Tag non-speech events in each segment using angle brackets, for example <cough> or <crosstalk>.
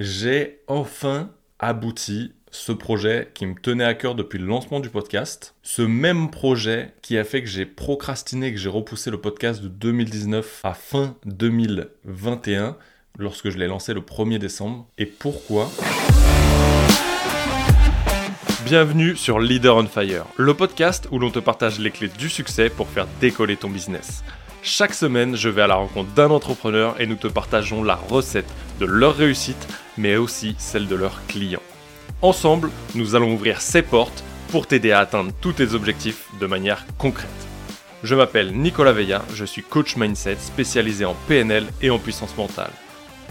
J'ai enfin abouti ce projet qui me tenait à cœur depuis le lancement du podcast. Ce même projet qui a fait que j'ai procrastiné, que j'ai repoussé le podcast de 2019 à fin 2021 lorsque je l'ai lancé le 1er décembre. Et pourquoi? Bienvenue sur Leader on Fire, le podcast où l'on te partage les clés du succès pour faire décoller ton business. Chaque semaine, je vais à la rencontre d'un entrepreneur et nous te partageons la recette de leur réussite, mais aussi celle de leurs clients. Ensemble, nous allons ouvrir ces portes pour t'aider à atteindre tous tes objectifs de manière concrète. Je m'appelle Nicolas Veilla, je suis coach mindset spécialisé en PNL et en puissance mentale.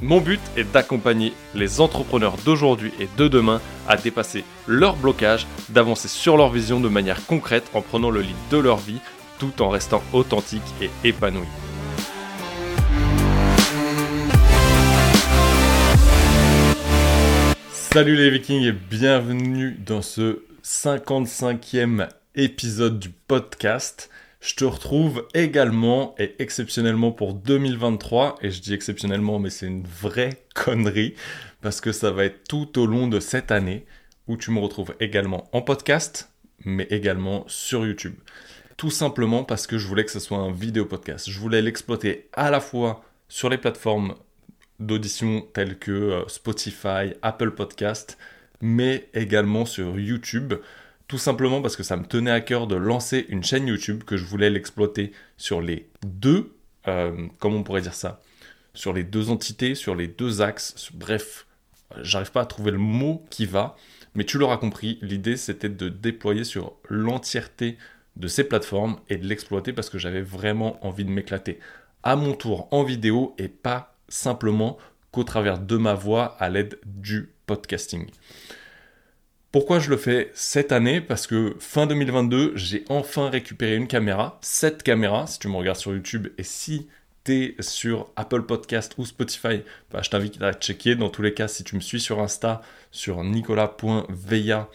Mon but est d'accompagner les entrepreneurs d'aujourd'hui et de demain à dépasser leurs blocages, d'avancer sur leur vision de manière concrète en prenant le lead de leur vie tout en restant authentique et épanoui. Salut les vikings et bienvenue dans ce 55e épisode du podcast. Je te retrouve également et exceptionnellement pour 2023 et je dis exceptionnellement mais c'est une vraie connerie parce que ça va être tout au long de cette année où tu me retrouves également en podcast mais également sur YouTube. Tout simplement parce que je voulais que ce soit un vidéo podcast. Je voulais l'exploiter à la fois sur les plateformes d'audition telles que euh, Spotify, Apple Podcast, mais également sur YouTube. Tout simplement parce que ça me tenait à cœur de lancer une chaîne YouTube, que je voulais l'exploiter sur les deux, euh, comment on pourrait dire ça, sur les deux entités, sur les deux axes, bref, j'arrive pas à trouver le mot qui va, mais tu l'auras compris, l'idée c'était de déployer sur l'entièreté de ces plateformes et de l'exploiter parce que j'avais vraiment envie de m'éclater. À mon tour en vidéo et pas simplement qu'au travers de ma voix à l'aide du podcasting. Pourquoi je le fais cette année? Parce que fin 2022, j'ai enfin récupéré une caméra, cette caméra, si tu me regardes sur YouTube et si tu es sur Apple Podcast ou Spotify, bah, je t'invite à checker. Dans tous les cas, si tu me suis sur Insta, sur nicolas.veilla,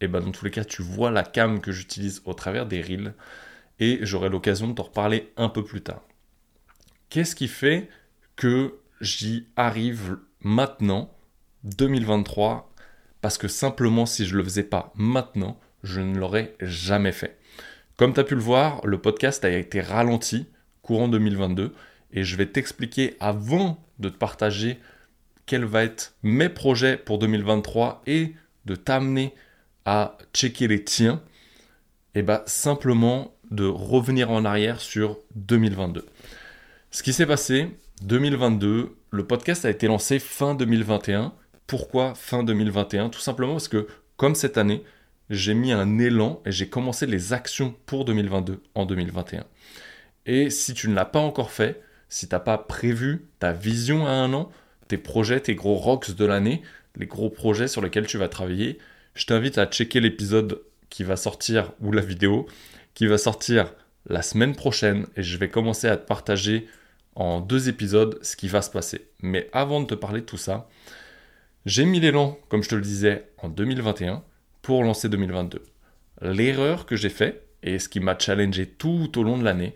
et bah dans tous les cas, tu vois la cam que j'utilise au travers des reels et j'aurai l'occasion de t'en reparler un peu plus tard. Qu'est-ce qui fait que j'y arrive maintenant, 2023, parce que simplement si je le faisais pas maintenant, je ne l'aurais jamais fait. Comme tu as pu le voir, le podcast a été ralenti courant 2022 et je vais t'expliquer avant de te partager quels vont être mes projets pour 2023 et de t'amener à checker les tiens, et bah simplement de revenir en arrière sur 2022. Ce qui s'est passé, 2022, le podcast a été lancé fin 2021. Pourquoi fin 2021 Tout simplement parce que, comme cette année, j'ai mis un élan et j'ai commencé les actions pour 2022 en 2021. Et si tu ne l'as pas encore fait, si tu n'as pas prévu ta vision à un an, tes projets, tes gros rocks de l'année, les gros projets sur lesquels tu vas travailler, je t'invite à checker l'épisode qui va sortir, ou la vidéo, qui va sortir la semaine prochaine, et je vais commencer à te partager en deux épisodes ce qui va se passer. Mais avant de te parler de tout ça, j'ai mis l'élan, comme je te le disais, en 2021 pour lancer 2022. L'erreur que j'ai faite, et ce qui m'a challengé tout au long de l'année,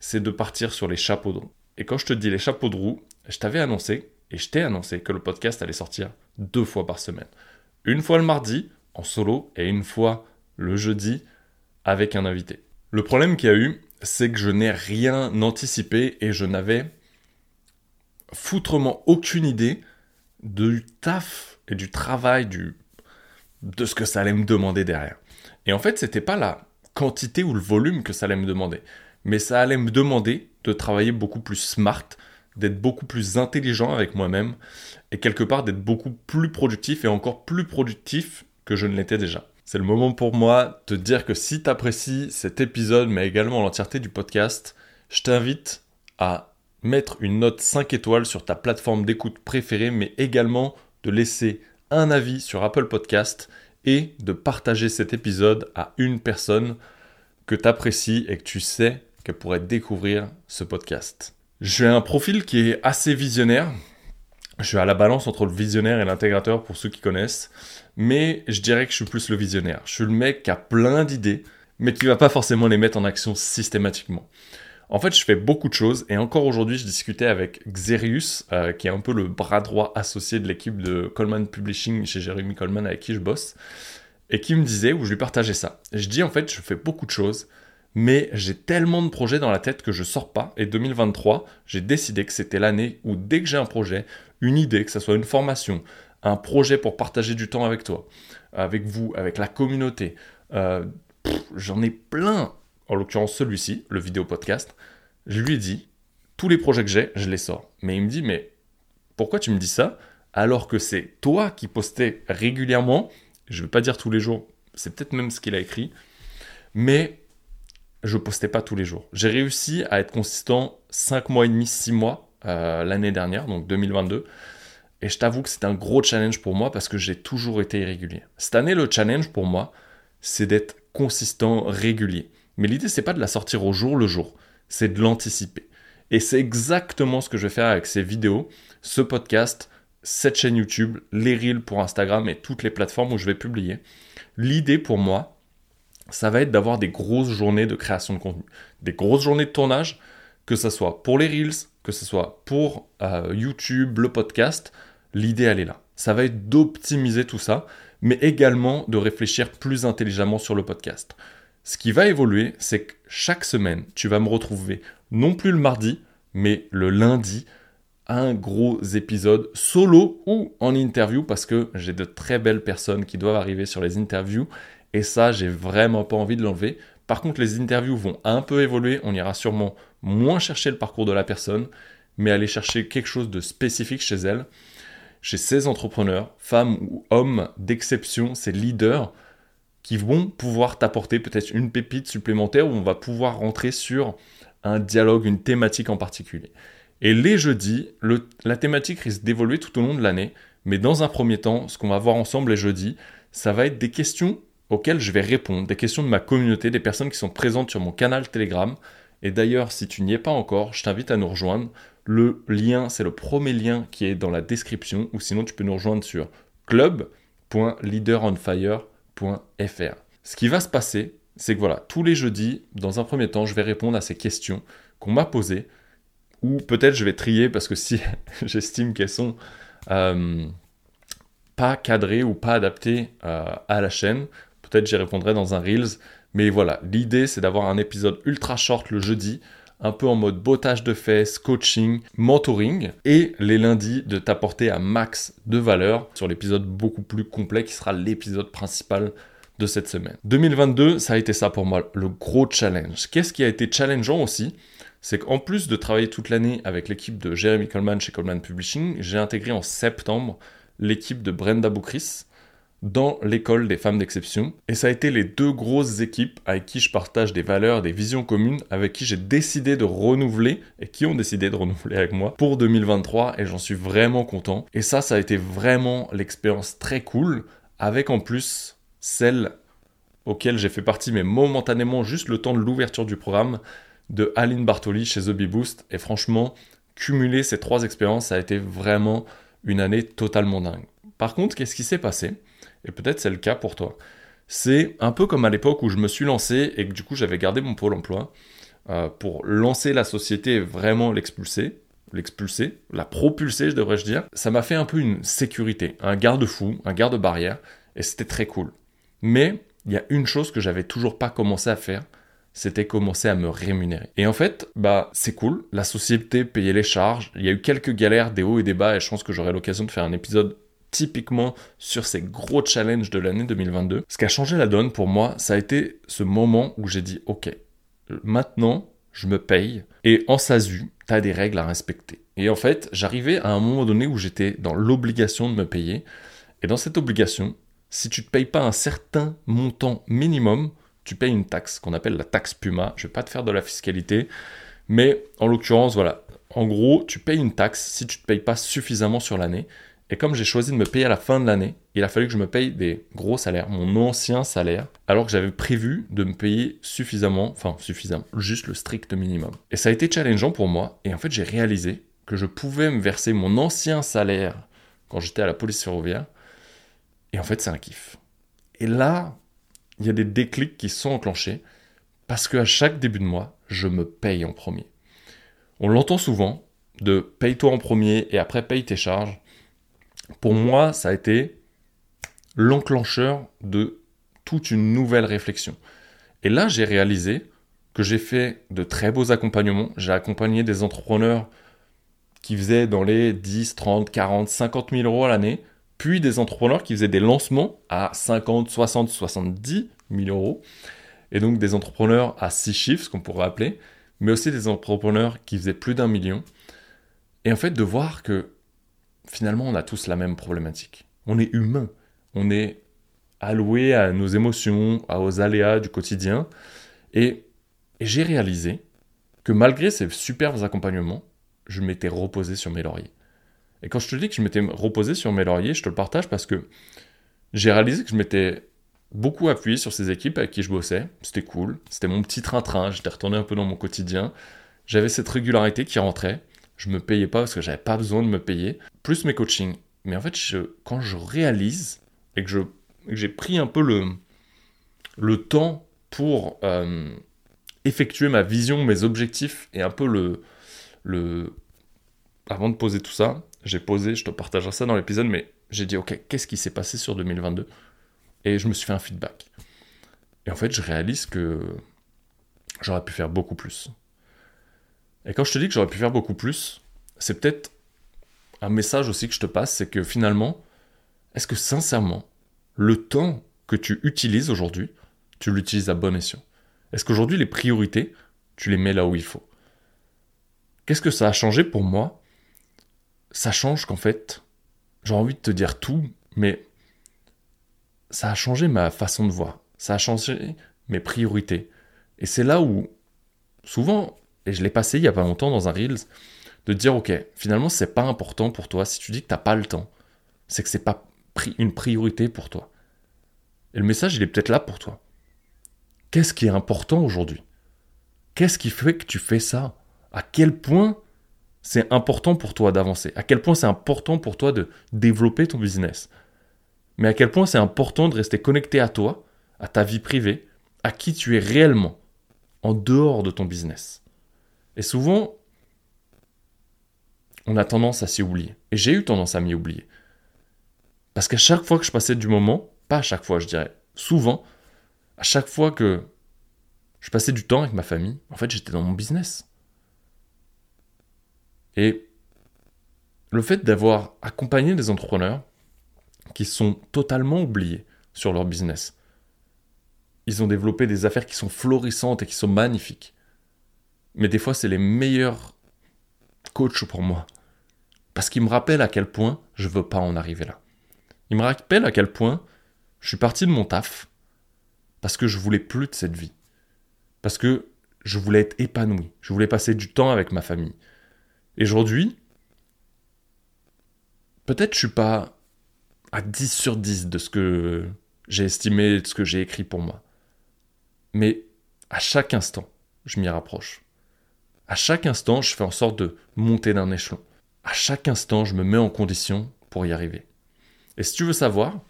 c'est de partir sur les chapeaux de roue. Et quand je te dis les chapeaux de roue, je t'avais annoncé, et je t'ai annoncé que le podcast allait sortir deux fois par semaine. Une fois le mardi, en solo et une fois le jeudi avec un invité. Le problème qu'il y a eu, c'est que je n'ai rien anticipé et je n'avais foutrement aucune idée du taf et du travail de ce que ça allait me demander derrière. Et en fait, c'était pas la quantité ou le volume que ça allait me demander, mais ça allait me demander de travailler beaucoup plus smart, d'être beaucoup plus intelligent avec moi-même et quelque part d'être beaucoup plus productif et encore plus productif que je ne l'étais déjà. C'est le moment pour moi de te dire que si tu apprécies cet épisode, mais également l'entièreté du podcast, je t'invite à mettre une note 5 étoiles sur ta plateforme d'écoute préférée, mais également de laisser un avis sur Apple Podcast et de partager cet épisode à une personne que tu apprécies et que tu sais qu'elle pourrait découvrir ce podcast. J'ai un profil qui est assez visionnaire. Je suis à la balance entre le visionnaire et l'intégrateur pour ceux qui connaissent mais je dirais que je suis plus le visionnaire. Je suis le mec qui a plein d'idées, mais qui va pas forcément les mettre en action systématiquement. En fait, je fais beaucoup de choses et encore aujourd'hui, je discutais avec Xerius, euh, qui est un peu le bras droit associé de l'équipe de Coleman Publishing chez Jeremy Coleman avec qui je bosse, et qui me disait, où je lui partageais ça. Je dis en fait, je fais beaucoup de choses, mais j'ai tellement de projets dans la tête que je sors pas. Et 2023, j'ai décidé que c'était l'année où dès que j'ai un projet, une idée, que ce soit une formation, un projet pour partager du temps avec toi, avec vous, avec la communauté, euh, j'en ai plein en l'occurrence celui-ci, le vidéo podcast, je lui ai dit, tous les projets que j'ai, je les sors. Mais il me dit, mais pourquoi tu me dis ça alors que c'est toi qui postais régulièrement, je ne veux pas dire tous les jours, c'est peut-être même ce qu'il a écrit, mais je postais pas tous les jours. J'ai réussi à être consistant 5 mois et demi, 6 mois euh, l'année dernière, donc 2022. Et je t'avoue que c'est un gros challenge pour moi parce que j'ai toujours été irrégulier. Cette année, le challenge pour moi, c'est d'être consistant, régulier. Mais l'idée, c'est pas de la sortir au jour le jour, c'est de l'anticiper. Et c'est exactement ce que je vais faire avec ces vidéos, ce podcast, cette chaîne YouTube, les reels pour Instagram et toutes les plateformes où je vais publier. L'idée pour moi, ça va être d'avoir des grosses journées de création de contenu, des grosses journées de tournage, que ce soit pour les reels, que ce soit pour euh, YouTube, le podcast. L'idée, elle est là. Ça va être d'optimiser tout ça, mais également de réfléchir plus intelligemment sur le podcast. Ce qui va évoluer, c'est que chaque semaine, tu vas me retrouver non plus le mardi, mais le lundi, un gros épisode solo ou en interview parce que j'ai de très belles personnes qui doivent arriver sur les interviews et ça, j'ai vraiment pas envie de l'enlever. Par contre, les interviews vont un peu évoluer. On ira sûrement moins chercher le parcours de la personne, mais aller chercher quelque chose de spécifique chez elle. Chez ces entrepreneurs, femmes ou hommes d'exception, ces leaders, qui vont pouvoir t'apporter peut-être une pépite supplémentaire où on va pouvoir rentrer sur un dialogue, une thématique en particulier. Et les jeudis, la thématique risque d'évoluer tout au long de l'année, mais dans un premier temps, ce qu'on va voir ensemble les jeudis, ça va être des questions auxquelles je vais répondre, des questions de ma communauté, des personnes qui sont présentes sur mon canal Telegram. Et d'ailleurs, si tu n'y es pas encore, je t'invite à nous rejoindre. Le lien, c'est le premier lien qui est dans la description, ou sinon tu peux nous rejoindre sur club.leaderonfire.com ce qui va se passer, c'est que voilà, tous les jeudis, dans un premier temps, je vais répondre à ces questions qu'on m'a posées, ou peut-être je vais trier parce que si <laughs> j'estime qu'elles sont euh, pas cadrées ou pas adaptées euh, à la chaîne, peut-être j'y répondrai dans un Reels. Mais voilà, l'idée c'est d'avoir un épisode ultra short le jeudi, un peu en mode bottage de fesses, coaching, mentoring, et les lundis de t'apporter un max de valeur sur l'épisode beaucoup plus complet qui sera l'épisode principal de cette semaine. 2022, ça a été ça pour moi, le gros challenge. Qu'est-ce qui a été challengeant aussi c'est qu'en plus de travailler toute l'année avec l'équipe de Jeremy Coleman chez Coleman Publishing, j'ai intégré en septembre l'équipe de Brenda Boukris, dans l'école des femmes d'exception. Et ça a été les deux grosses équipes avec qui je partage des valeurs, des visions communes, avec qui j'ai décidé de renouveler et qui ont décidé de renouveler avec moi pour 2023 et j'en suis vraiment content. Et ça, ça a été vraiment l'expérience très cool avec en plus celle auquel j'ai fait partie, mais momentanément juste le temps de l'ouverture du programme de Aline Bartoli chez The Bee Boost. Et franchement, cumuler ces trois expériences, ça a été vraiment une année totalement dingue. Par contre, qu'est-ce qui s'est passé? Et peut-être c'est le cas pour toi. C'est un peu comme à l'époque où je me suis lancé et que du coup j'avais gardé mon pôle emploi euh, pour lancer la société et vraiment l'expulser, l'expulser, la propulser, je devrais dire. Ça m'a fait un peu une sécurité, un garde-fou, un garde-barrière, et c'était très cool. Mais il y a une chose que j'avais toujours pas commencé à faire, c'était commencer à me rémunérer. Et en fait, bah c'est cool, la société payait les charges, il y a eu quelques galères, des hauts et des bas, et je pense que j'aurai l'occasion de faire un épisode typiquement sur ces gros challenges de l'année 2022. Ce qui a changé la donne pour moi, ça a été ce moment où j'ai dit, ok, maintenant, je me paye. Et en SASU, tu as des règles à respecter. Et en fait, j'arrivais à un moment donné où j'étais dans l'obligation de me payer. Et dans cette obligation, si tu ne payes pas un certain montant minimum, tu payes une taxe qu'on appelle la taxe Puma. Je ne vais pas te faire de la fiscalité, mais en l'occurrence, voilà. En gros, tu payes une taxe si tu ne te payes pas suffisamment sur l'année. Et comme j'ai choisi de me payer à la fin de l'année, il a fallu que je me paye des gros salaires, mon ancien salaire, alors que j'avais prévu de me payer suffisamment, enfin suffisamment, juste le strict minimum. Et ça a été challengeant pour moi, et en fait j'ai réalisé que je pouvais me verser mon ancien salaire quand j'étais à la police ferroviaire, et en fait c'est un kiff. Et là, il y a des déclics qui sont enclenchés, parce qu'à chaque début de mois, je me paye en premier. On l'entend souvent, de paye-toi en premier et après paye tes charges. Pour moi, ça a été l'enclencheur de toute une nouvelle réflexion. Et là, j'ai réalisé que j'ai fait de très beaux accompagnements. J'ai accompagné des entrepreneurs qui faisaient dans les 10, 30, 40, 50 000 euros à l'année, puis des entrepreneurs qui faisaient des lancements à 50, 60, 70 000 euros, et donc des entrepreneurs à 6 chiffres, ce qu'on pourrait appeler, mais aussi des entrepreneurs qui faisaient plus d'un million. Et en fait, de voir que finalement, on a tous la même problématique. On est humain, on est alloué à nos émotions, aux aléas du quotidien, et et j'ai réalisé que malgré ces superbes accompagnements, je m'étais reposé sur mes lauriers. Et quand je te dis que je m'étais reposé sur mes lauriers, je te le partage parce que j'ai réalisé que je m'étais beaucoup appuyé sur ces équipes avec qui je bossais. C'était cool, c'était mon petit train-train, j'étais retourné un peu dans mon quotidien. J'avais cette régularité qui rentrait. Je me payais pas parce que j'avais pas besoin de me payer, plus mes coachings. Mais en fait, quand je réalise et que j'ai pris un peu le, le temps pour euh, effectuer ma vision, mes objectifs et un peu le, le... Avant de poser tout ça, j'ai posé, je te partagerai ça dans l'épisode, mais j'ai dit, ok, qu'est-ce qui s'est passé sur 2022 Et je me suis fait un feedback. Et en fait, je réalise que j'aurais pu faire beaucoup plus. Et quand je te dis que j'aurais pu faire beaucoup plus, c'est peut-être un message aussi que je te passe, c'est que finalement, est-ce que sincèrement, le temps que tu utilises aujourd'hui, tu l'utilises à bon escient? Est-ce qu'aujourd'hui, les priorités, tu les mets là où il faut? Qu'est-ce que ça a changé pour moi? Ça change qu'en fait, j'ai envie de te dire tout, mais ça a changé ma façon de voir. Ça a changé mes priorités. Et c'est là où, souvent, et je l'ai passé il y a pas longtemps dans un Reels, de dire, ok, finalement, c'est pas important pour toi. Si tu dis que t'as pas le temps, c'est que c'est pas une priorité pour toi. Et le message, il est peut-être là pour toi. Qu'est-ce qui est important aujourd'hui? Qu'est-ce qui fait que tu fais ça? À quel point c'est important pour toi d'avancer? À quel point c'est important pour toi de développer ton business? Mais à quel point c'est important de rester connecté à toi, à ta vie privée, à qui tu es réellement, en dehors de ton business? Et souvent, on a tendance à s'y oublier. Et j'ai eu tendance à m'y oublier. Parce qu'à chaque fois que je passais du moment, pas à chaque fois je dirais, souvent, à chaque fois que je passais du temps avec ma famille, en fait, j'étais dans mon business. Et le fait d'avoir accompagné des entrepreneurs qui sont totalement oubliés sur leur business, ils ont développé des affaires qui sont florissantes et qui sont magnifiques. Mais des fois, c'est les meilleurs coachs pour moi. Parce qu'ils me rappellent à quel point je veux pas en arriver là. Ils me rappellent à quel point je suis parti de mon taf, parce que je voulais plus de cette vie. Parce que je voulais être épanoui. Je voulais passer du temps avec ma famille. Et aujourd'hui, peut-être je suis pas à 10 sur 10 de ce que j'ai estimé, de ce que j'ai écrit pour moi. Mais à chaque instant, je m'y rapproche. À chaque instant, je fais en sorte de monter d'un échelon. À chaque instant, je me mets en condition pour y arriver. Et si tu veux savoir,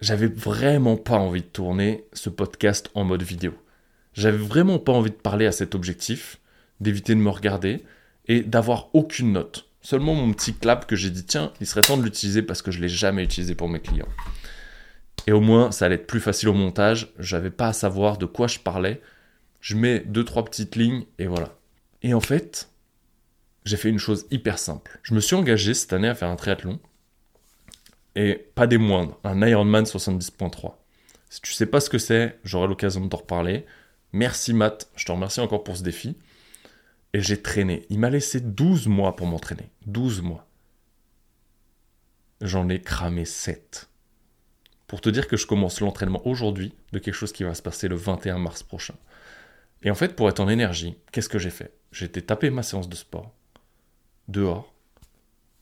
j'avais vraiment pas envie de tourner ce podcast en mode vidéo. J'avais vraiment pas envie de parler à cet objectif, d'éviter de me regarder et d'avoir aucune note. Seulement mon petit clap que j'ai dit tiens, il serait temps de l'utiliser parce que je l'ai jamais utilisé pour mes clients. Et au moins, ça allait être plus facile au montage. J'avais pas à savoir de quoi je parlais. Je mets deux trois petites lignes et voilà. Et en fait, j'ai fait une chose hyper simple. Je me suis engagé cette année à faire un triathlon et pas des moindres, un Ironman 70.3. Si tu sais pas ce que c'est, j'aurai l'occasion de t'en reparler. Merci Matt, je te remercie encore pour ce défi. Et j'ai traîné. Il m'a laissé 12 mois pour m'entraîner. 12 mois. J'en ai cramé 7. Pour te dire que je commence l'entraînement aujourd'hui de quelque chose qui va se passer le 21 mars prochain. Et en fait, pour être en énergie, qu'est-ce que j'ai fait? Été taper ma séance de sport, dehors,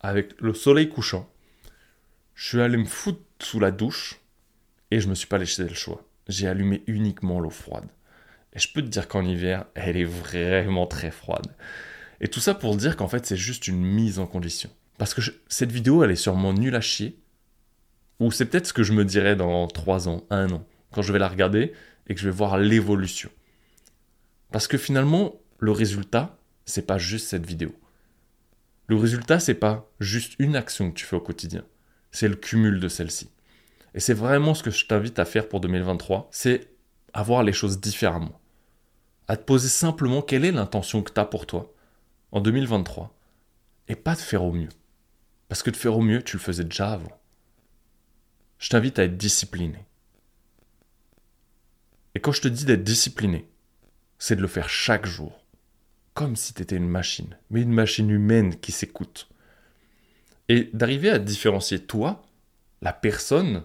avec le soleil couchant, je suis allé me foutre sous la douche et je me suis pas laissé le choix. J'ai allumé uniquement l'eau froide. Et je peux te dire qu'en hiver, elle est vraiment très froide. Et tout ça pour dire qu'en fait, c'est juste une mise en condition. Parce que cette vidéo, elle est sûrement nulle à chier. Ou c'est peut-être ce que je me dirais dans 3 ans, 1 an, quand je vais la regarder et que je vais voir l'évolution. Parce que finalement, le résultat, c'est pas juste cette vidéo. Le résultat, c'est pas juste une action que tu fais au quotidien. C'est le cumul de celles-ci. Et c'est vraiment ce que je t'invite à faire pour 2023, c'est à voir les choses différemment. À te poser simplement quelle est l'intention que tu as pour toi en 2023 et pas de faire au mieux. Parce que de faire au mieux, tu le faisais déjà avant. Je t'invite à être discipliné. Et quand je te dis d'être discipliné, c'est de le faire chaque jour. Comme si tu étais une machine, mais une machine humaine qui s'écoute. Et d'arriver à différencier toi, la personne,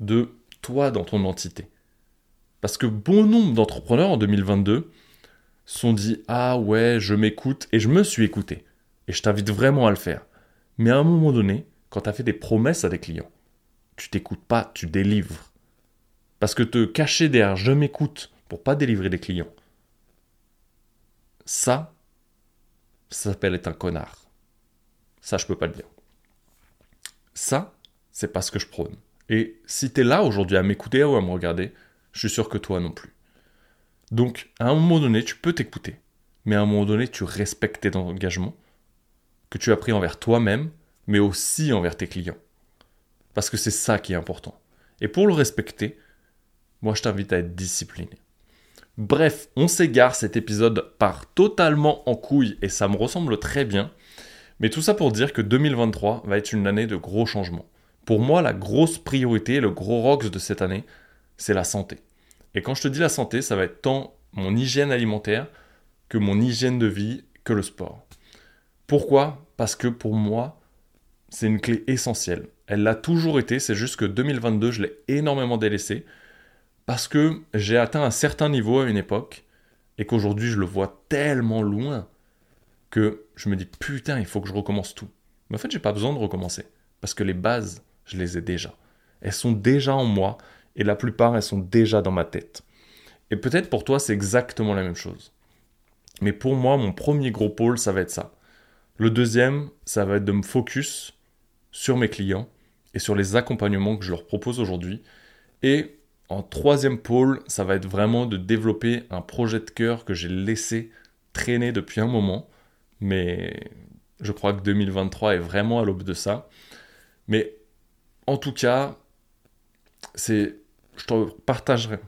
de toi dans ton entité. Parce que bon nombre d'entrepreneurs en 2022 sont dit Ah ouais, je m'écoute et je me suis écouté. Et je t'invite vraiment à le faire. Mais à un moment donné, quand tu as fait des promesses à des clients, tu t'écoutes pas, tu délivres. Parce que te cacher derrière je m'écoute pour pas délivrer des clients, ça, ça s'appelle être un connard. Ça, je peux pas le dire. Ça, c'est pas ce que je prône. Et si tu es là aujourd'hui à m'écouter ou à me regarder, je suis sûr que toi non plus. Donc, à un moment donné, tu peux t'écouter, mais à un moment donné, tu respectes tes engagements que tu as pris envers toi-même, mais aussi envers tes clients. Parce que c'est ça qui est important. Et pour le respecter, moi je t'invite à être discipliné. Bref, on s'égare, cet épisode part totalement en couille et ça me ressemble très bien. Mais tout ça pour dire que 2023 va être une année de gros changements. Pour moi, la grosse priorité, le gros rox de cette année, c'est la santé. Et quand je te dis la santé, ça va être tant mon hygiène alimentaire que mon hygiène de vie que le sport. Pourquoi? Parce que pour moi, c'est une clé essentielle. Elle l'a toujours été, c'est juste que 2022, je l'ai énormément délaissé parce que j'ai atteint un certain niveau à une époque et qu'aujourd'hui, je le vois tellement loin que je me dis putain, il faut que je recommence tout. Mais en fait, j'ai pas besoin de recommencer parce que les bases, je les ai déjà. Elles sont déjà en moi et la plupart, elles sont déjà dans ma tête. Et peut-être pour toi, c'est exactement la même chose. Mais pour moi, mon premier gros pôle, ça va être ça. Le deuxième, ça va être de me focus sur mes clients et sur les accompagnements que je leur propose aujourd'hui. Et en troisième pôle, ça va être vraiment de développer un projet de cœur que j'ai laissé traîner depuis un moment. Mais je crois que 2023 est vraiment à l'aube de ça. Mais en tout cas, c'est, je te partagerai.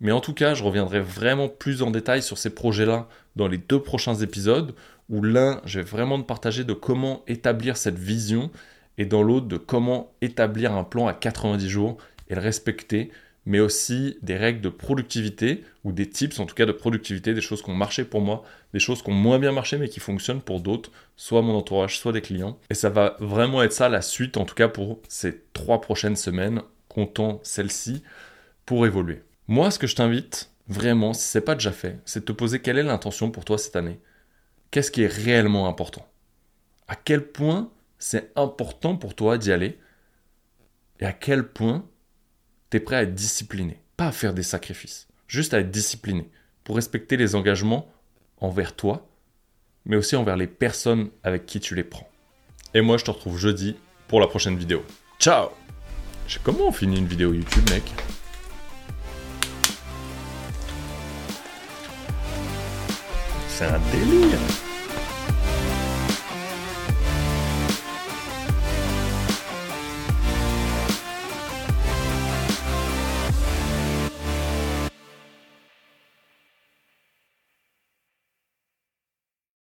Mais en tout cas, je reviendrai vraiment plus en détail sur ces projets-là dans les deux prochains épisodes où l'un, je vais vraiment te partager de comment établir cette vision et dans l'autre de comment établir un plan à 90 jours et respecter, mais aussi des règles de productivité ou des tips en tout cas de productivité, des choses qui ont marché pour moi, des choses qui ont moins bien marché mais qui fonctionnent pour d'autres, soit mon entourage, soit des clients. Et ça va vraiment être ça la suite en tout cas pour ces trois prochaines semaines, comptant celle-ci, pour évoluer. Moi, ce que je t'invite, vraiment, si ce n'est pas déjà fait, c'est de te poser quelle est l'intention pour toi cette année qu'est-ce qui est réellement important? À quel point c'est important pour toi d'y aller? Et à quel point tu es prêt à être discipliné Pas à faire des sacrifices, juste à être discipliné pour respecter les engagements envers toi, mais aussi envers les personnes avec qui tu les prends. Et moi, je te retrouve jeudi pour la prochaine vidéo. Ciao Comment on finit une vidéo YouTube, mec? C'est un délire